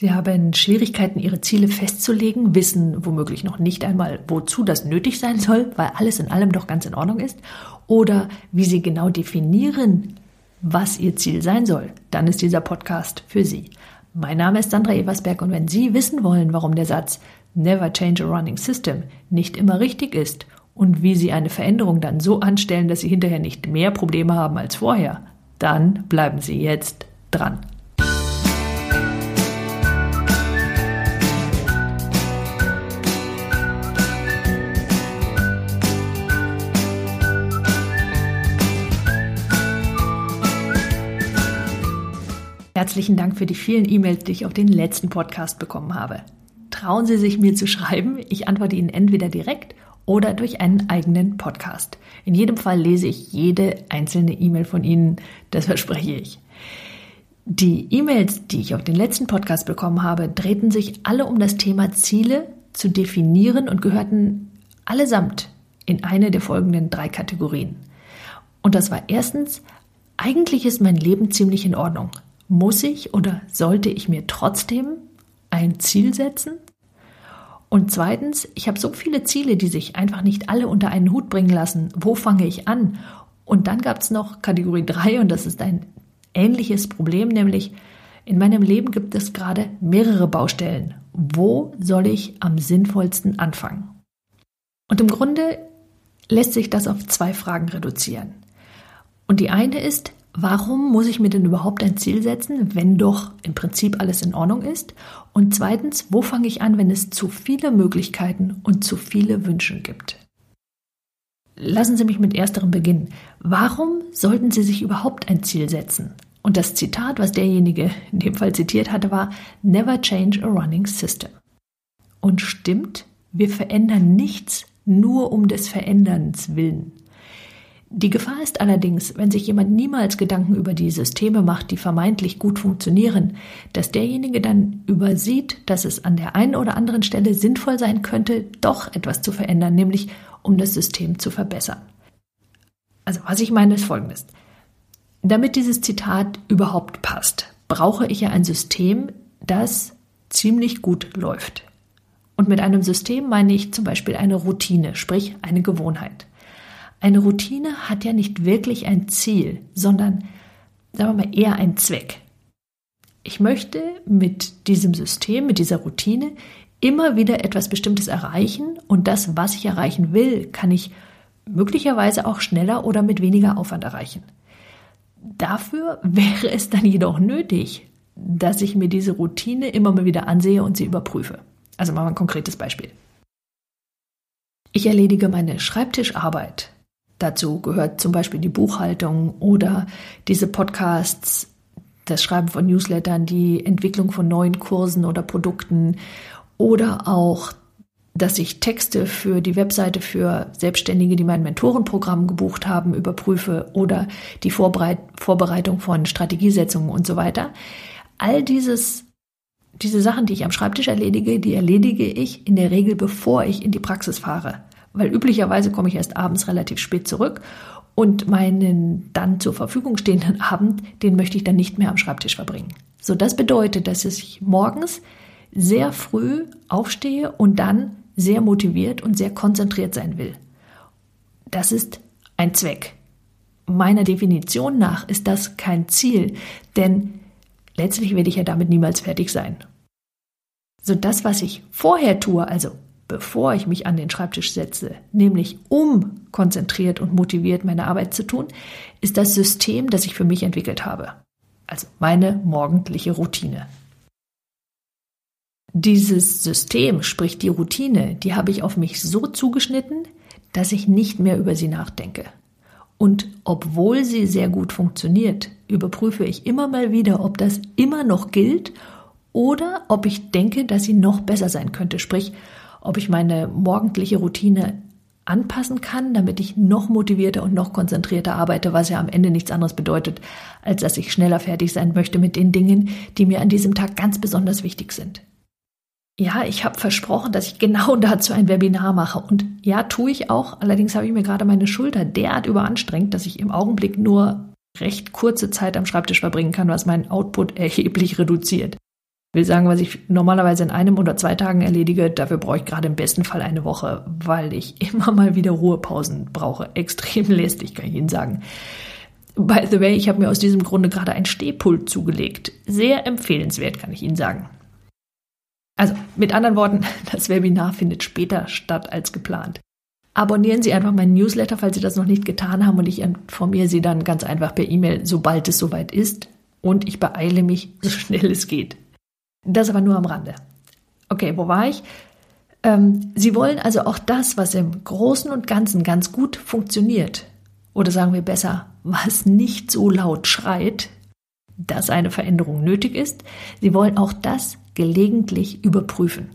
Sie haben Schwierigkeiten, ihre Ziele festzulegen, wissen womöglich noch nicht einmal, wozu das nötig sein soll, weil alles in allem doch ganz in Ordnung ist, oder wie Sie genau definieren, was Ihr Ziel sein soll, dann ist dieser Podcast für Sie. Mein Name ist Sandra Eversberg und wenn Sie wissen wollen, warum der Satz Never change a running system nicht immer richtig ist und wie Sie eine Veränderung dann so anstellen, dass Sie hinterher nicht mehr Probleme haben als vorher, dann bleiben Sie jetzt dran. Herzlichen Dank für die vielen E-Mails, die ich auf den letzten Podcast bekommen habe. Trauen Sie sich mir zu schreiben. Ich antworte Ihnen entweder direkt oder durch einen eigenen Podcast. In jedem Fall lese ich jede einzelne E-Mail von Ihnen, das verspreche ich. Die E-Mails, die ich auf den letzten Podcast bekommen habe, drehten sich alle um das Thema Ziele zu definieren und gehörten allesamt in eine der folgenden drei Kategorien. Und das war erstens, eigentlich ist mein Leben ziemlich in Ordnung. Muss ich oder sollte ich mir trotzdem ein Ziel setzen? Und zweitens, ich habe so viele Ziele, die sich einfach nicht alle unter einen Hut bringen lassen. Wo fange ich an? Und dann gab es noch Kategorie 3 und das ist ein ähnliches Problem, nämlich in meinem Leben gibt es gerade mehrere Baustellen. Wo soll ich am sinnvollsten anfangen? Und im Grunde lässt sich das auf zwei Fragen reduzieren. Und die eine ist, warum muss ich mir denn überhaupt ein Ziel setzen, wenn doch im Prinzip alles in Ordnung ist? Und zweitens, wo fange ich an, wenn es zu viele Möglichkeiten und zu viele Wünsche gibt? Lassen Sie mich mit ersterem beginnen. Warum sollten Sie sich überhaupt ein Ziel setzen? Und das Zitat, was derjenige in dem Fall zitiert hatte, war Never change a running system. Und stimmt, wir verändern nichts nur um des Veränderns willen. Die Gefahr ist allerdings, wenn sich jemand niemals Gedanken über die Systeme macht, die vermeintlich gut funktionieren, dass derjenige dann übersieht, dass es an der einen oder anderen Stelle sinnvoll sein könnte, doch etwas zu verändern, nämlich um das System zu verbessern. Also was ich meine ist folgendes. Damit dieses Zitat überhaupt passt, brauche ich ja ein System, das ziemlich gut läuft. Und mit einem System meine ich zum Beispiel eine Routine, sprich eine Gewohnheit. Eine Routine hat ja nicht wirklich ein Ziel, sondern, sagen wir mal, eher einen Zweck. Ich möchte mit diesem System, mit dieser Routine immer wieder etwas Bestimmtes erreichen und das, was ich erreichen will, kann ich möglicherweise auch schneller oder mit weniger Aufwand erreichen. Dafür wäre es dann jedoch nötig, dass ich mir diese Routine immer mal wieder ansehe und sie überprüfe. Also machen wir ein konkretes Beispiel. Ich erledige meine Schreibtischarbeit Dazu gehört zum Beispiel die Buchhaltung oder diese Podcasts, das Schreiben von Newslettern, die Entwicklung von neuen Kursen oder Produkten oder auch, dass ich Texte für die Webseite für Selbstständige, die mein Mentorenprogramm gebucht haben, überprüfe oder die Vorbereit Vorbereitung von Strategiesetzungen und so weiter. All dieses diese Sachen, die ich am Schreibtisch erledige, die erledige ich in der Regel, bevor ich in die Praxis fahre weil üblicherweise komme ich erst abends relativ spät zurück und meinen dann zur Verfügung stehenden Abend, den möchte ich dann nicht mehr am Schreibtisch verbringen. So, das bedeutet, dass ich morgens sehr früh aufstehe und dann sehr motiviert und sehr konzentriert sein will. Das ist ein Zweck. Meiner Definition nach ist das kein Ziel, denn letztlich werde ich ja damit niemals fertig sein. So das, was ich vorher tue, also bevor ich mich an den Schreibtisch setze, nämlich um konzentriert und motiviert meine Arbeit zu tun, ist das System, das ich für mich entwickelt habe. Also meine morgendliche Routine. Dieses System, sprich die Routine, die habe ich auf mich so zugeschnitten, dass ich nicht mehr über sie nachdenke. Und obwohl sie sehr gut funktioniert, überprüfe ich immer mal wieder, ob das immer noch gilt oder ob ich denke, dass sie noch besser sein könnte. Sprich, ob ich meine morgendliche Routine anpassen kann, damit ich noch motivierter und noch konzentrierter arbeite, was ja am Ende nichts anderes bedeutet, als dass ich schneller fertig sein möchte mit den Dingen, die mir an diesem Tag ganz besonders wichtig sind. Ja, ich habe versprochen, dass ich genau dazu ein Webinar mache. Und ja, tue ich auch. Allerdings habe ich mir gerade meine Schulter derart überanstrengt, dass ich im Augenblick nur recht kurze Zeit am Schreibtisch verbringen kann, was meinen Output erheblich reduziert. Will sagen, was ich normalerweise in einem oder zwei Tagen erledige, dafür brauche ich gerade im besten Fall eine Woche, weil ich immer mal wieder Ruhepausen brauche. Extrem lästig, kann ich Ihnen sagen. By the way, ich habe mir aus diesem Grunde gerade ein Stehpult zugelegt. Sehr empfehlenswert, kann ich Ihnen sagen. Also mit anderen Worten, das Webinar findet später statt als geplant. Abonnieren Sie einfach meinen Newsletter, falls Sie das noch nicht getan haben und ich informiere Sie dann ganz einfach per E-Mail, sobald es soweit ist und ich beeile mich, so schnell es geht. Das aber nur am Rande. Okay, wo war ich? Ähm, Sie wollen also auch das, was im Großen und Ganzen ganz gut funktioniert, oder sagen wir besser, was nicht so laut schreit, dass eine Veränderung nötig ist. Sie wollen auch das gelegentlich überprüfen.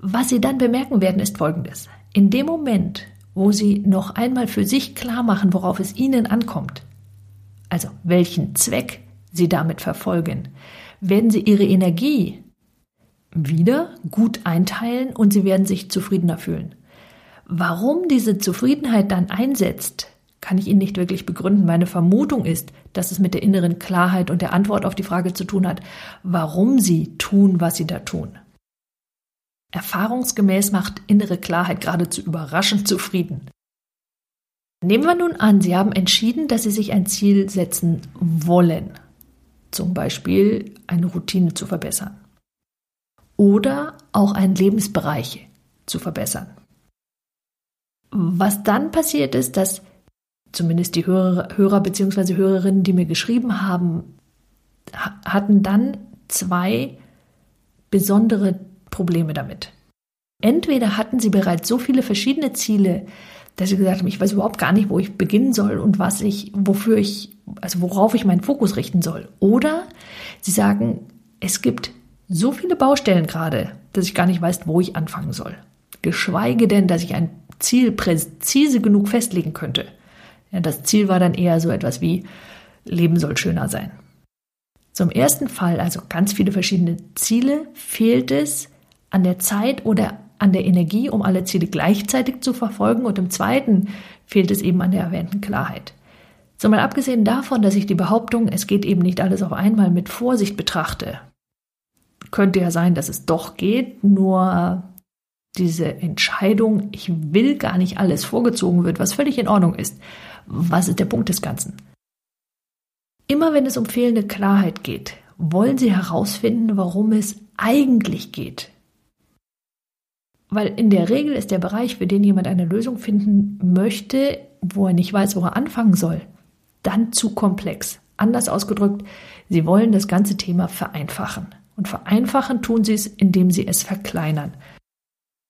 Was Sie dann bemerken werden, ist Folgendes. In dem Moment, wo Sie noch einmal für sich klar machen, worauf es Ihnen ankommt, also welchen Zweck Sie damit verfolgen, werden Sie Ihre Energie wieder gut einteilen und Sie werden sich zufriedener fühlen. Warum diese Zufriedenheit dann einsetzt, kann ich Ihnen nicht wirklich begründen. Meine Vermutung ist, dass es mit der inneren Klarheit und der Antwort auf die Frage zu tun hat, warum Sie tun, was Sie da tun. Erfahrungsgemäß macht innere Klarheit geradezu überraschend zufrieden. Nehmen wir nun an, Sie haben entschieden, dass Sie sich ein Ziel setzen wollen, zum Beispiel eine Routine zu verbessern oder auch einen Lebensbereich zu verbessern. Was dann passiert ist, dass zumindest die Hörer, Hörer bzw. Hörerinnen, die mir geschrieben haben, hatten dann zwei besondere Probleme damit. Entweder hatten sie bereits so viele verschiedene Ziele, dass sie gesagt haben, ich weiß überhaupt gar nicht, wo ich beginnen soll und was ich, wofür ich, also worauf ich meinen Fokus richten soll. Oder sie sagen, es gibt so viele Baustellen gerade, dass ich gar nicht weiß, wo ich anfangen soll. Geschweige denn, dass ich ein Ziel präzise genug festlegen könnte. Ja, das Ziel war dann eher so etwas wie Leben soll schöner sein. Zum ersten Fall, also ganz viele verschiedene Ziele, fehlt es an der Zeit oder an der Energie, um alle Ziele gleichzeitig zu verfolgen. Und im zweiten fehlt es eben an der erwähnten Klarheit. So mal abgesehen davon, dass ich die Behauptung, es geht eben nicht alles auf einmal mit Vorsicht betrachte. Könnte ja sein, dass es doch geht, nur diese Entscheidung, ich will gar nicht alles vorgezogen wird, was völlig in Ordnung ist. Was ist der Punkt des Ganzen? Immer wenn es um fehlende Klarheit geht, wollen Sie herausfinden, worum es eigentlich geht. Weil in der Regel ist der Bereich, für den jemand eine Lösung finden möchte, wo er nicht weiß, wo er anfangen soll, dann zu komplex. Anders ausgedrückt, Sie wollen das ganze Thema vereinfachen. Und vereinfachen tun Sie es, indem Sie es verkleinern.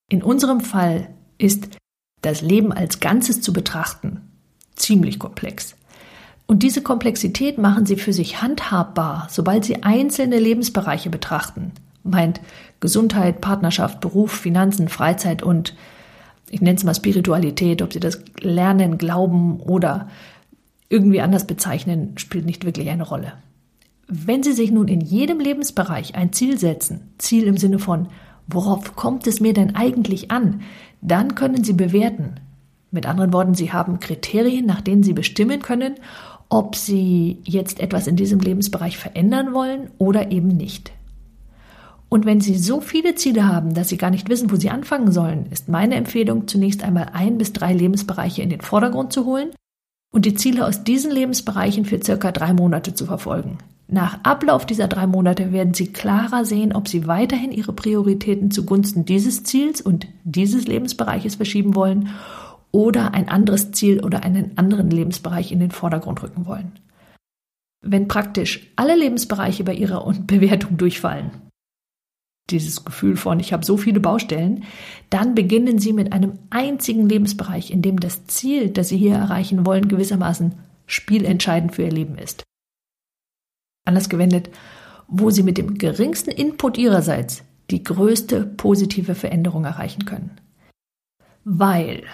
In unserem Fall ist das Leben als Ganzes zu betrachten ziemlich komplex. Und diese Komplexität machen sie für sich handhabbar, sobald sie einzelne Lebensbereiche betrachten. Meint Gesundheit, Partnerschaft, Beruf, Finanzen, Freizeit und ich nenne es mal Spiritualität, ob sie das Lernen, Glauben oder irgendwie anders bezeichnen, spielt nicht wirklich eine Rolle. Wenn Sie sich nun in jedem Lebensbereich ein Ziel setzen, Ziel im Sinne von, worauf kommt es mir denn eigentlich an, dann können Sie bewerten, mit anderen Worten, Sie haben Kriterien, nach denen Sie bestimmen können, ob Sie jetzt etwas in diesem Lebensbereich verändern wollen oder eben nicht. Und wenn Sie so viele Ziele haben, dass Sie gar nicht wissen, wo Sie anfangen sollen, ist meine Empfehlung, zunächst einmal ein bis drei Lebensbereiche in den Vordergrund zu holen und die Ziele aus diesen Lebensbereichen für circa drei Monate zu verfolgen. Nach Ablauf dieser drei Monate werden Sie klarer sehen, ob Sie weiterhin Ihre Prioritäten zugunsten dieses Ziels und dieses Lebensbereiches verschieben wollen oder ein anderes Ziel oder einen anderen Lebensbereich in den Vordergrund rücken wollen. Wenn praktisch alle Lebensbereiche bei ihrer Bewertung durchfallen, dieses Gefühl von, ich habe so viele Baustellen, dann beginnen Sie mit einem einzigen Lebensbereich, in dem das Ziel, das Sie hier erreichen wollen, gewissermaßen spielentscheidend für Ihr Leben ist. Anders gewendet, wo Sie mit dem geringsten Input Ihrerseits die größte positive Veränderung erreichen können. Weil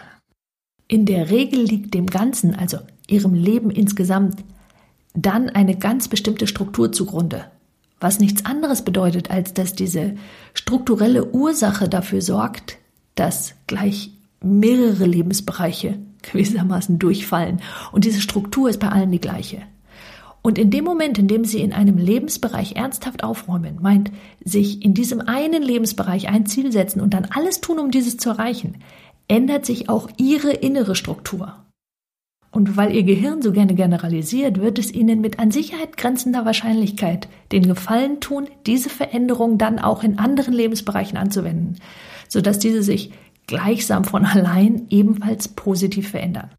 in der Regel liegt dem Ganzen, also ihrem Leben insgesamt, dann eine ganz bestimmte Struktur zugrunde, was nichts anderes bedeutet, als dass diese strukturelle Ursache dafür sorgt, dass gleich mehrere Lebensbereiche gewissermaßen durchfallen. Und diese Struktur ist bei allen die gleiche. Und in dem Moment, in dem Sie in einem Lebensbereich ernsthaft aufräumen, meint sich in diesem einen Lebensbereich ein Ziel setzen und dann alles tun, um dieses zu erreichen, ändert sich auch Ihre innere Struktur. Und weil Ihr Gehirn so gerne generalisiert, wird es Ihnen mit an Sicherheit grenzender Wahrscheinlichkeit den Gefallen tun, diese Veränderung dann auch in anderen Lebensbereichen anzuwenden, sodass diese sich gleichsam von allein ebenfalls positiv verändern.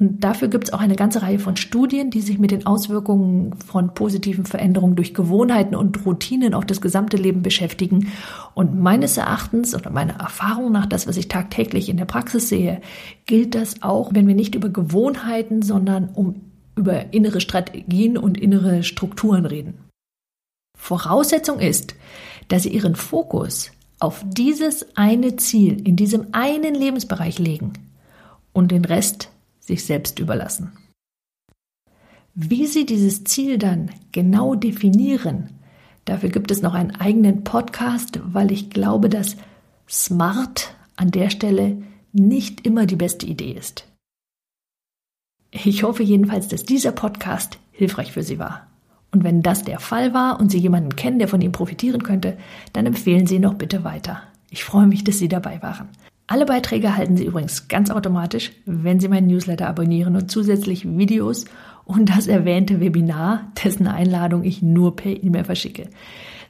Und dafür gibt es auch eine ganze Reihe von Studien, die sich mit den Auswirkungen von positiven Veränderungen durch Gewohnheiten und Routinen auf das gesamte Leben beschäftigen. Und meines Erachtens oder meiner Erfahrung nach, das, was ich tagtäglich in der Praxis sehe, gilt das auch, wenn wir nicht über Gewohnheiten, sondern um über innere Strategien und innere Strukturen reden. Voraussetzung ist, dass Sie Ihren Fokus auf dieses eine Ziel in diesem einen Lebensbereich legen und den Rest sich selbst überlassen. Wie Sie dieses Ziel dann genau definieren, dafür gibt es noch einen eigenen Podcast, weil ich glaube, dass Smart an der Stelle nicht immer die beste Idee ist. Ich hoffe jedenfalls, dass dieser Podcast hilfreich für Sie war. Und wenn das der Fall war und Sie jemanden kennen, der von ihm profitieren könnte, dann empfehlen Sie ihn noch bitte weiter. Ich freue mich, dass Sie dabei waren. Alle Beiträge erhalten Sie übrigens ganz automatisch, wenn Sie meinen Newsletter abonnieren und zusätzlich Videos und das erwähnte Webinar, dessen Einladung ich nur per E-Mail verschicke.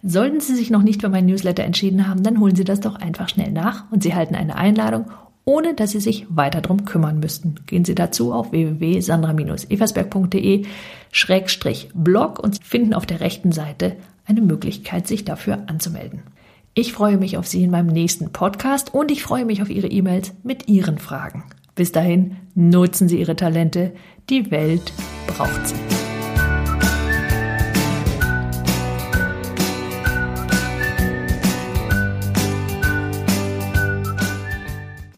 Sollten Sie sich noch nicht für meinen Newsletter entschieden haben, dann holen Sie das doch einfach schnell nach und Sie erhalten eine Einladung, ohne dass Sie sich weiter darum kümmern müssten. Gehen Sie dazu auf www.sandra-eversberg.de-blog und finden auf der rechten Seite eine Möglichkeit, sich dafür anzumelden. Ich freue mich auf Sie in meinem nächsten Podcast und ich freue mich auf Ihre E-Mails mit Ihren Fragen. Bis dahin nutzen Sie Ihre Talente. Die Welt braucht sie.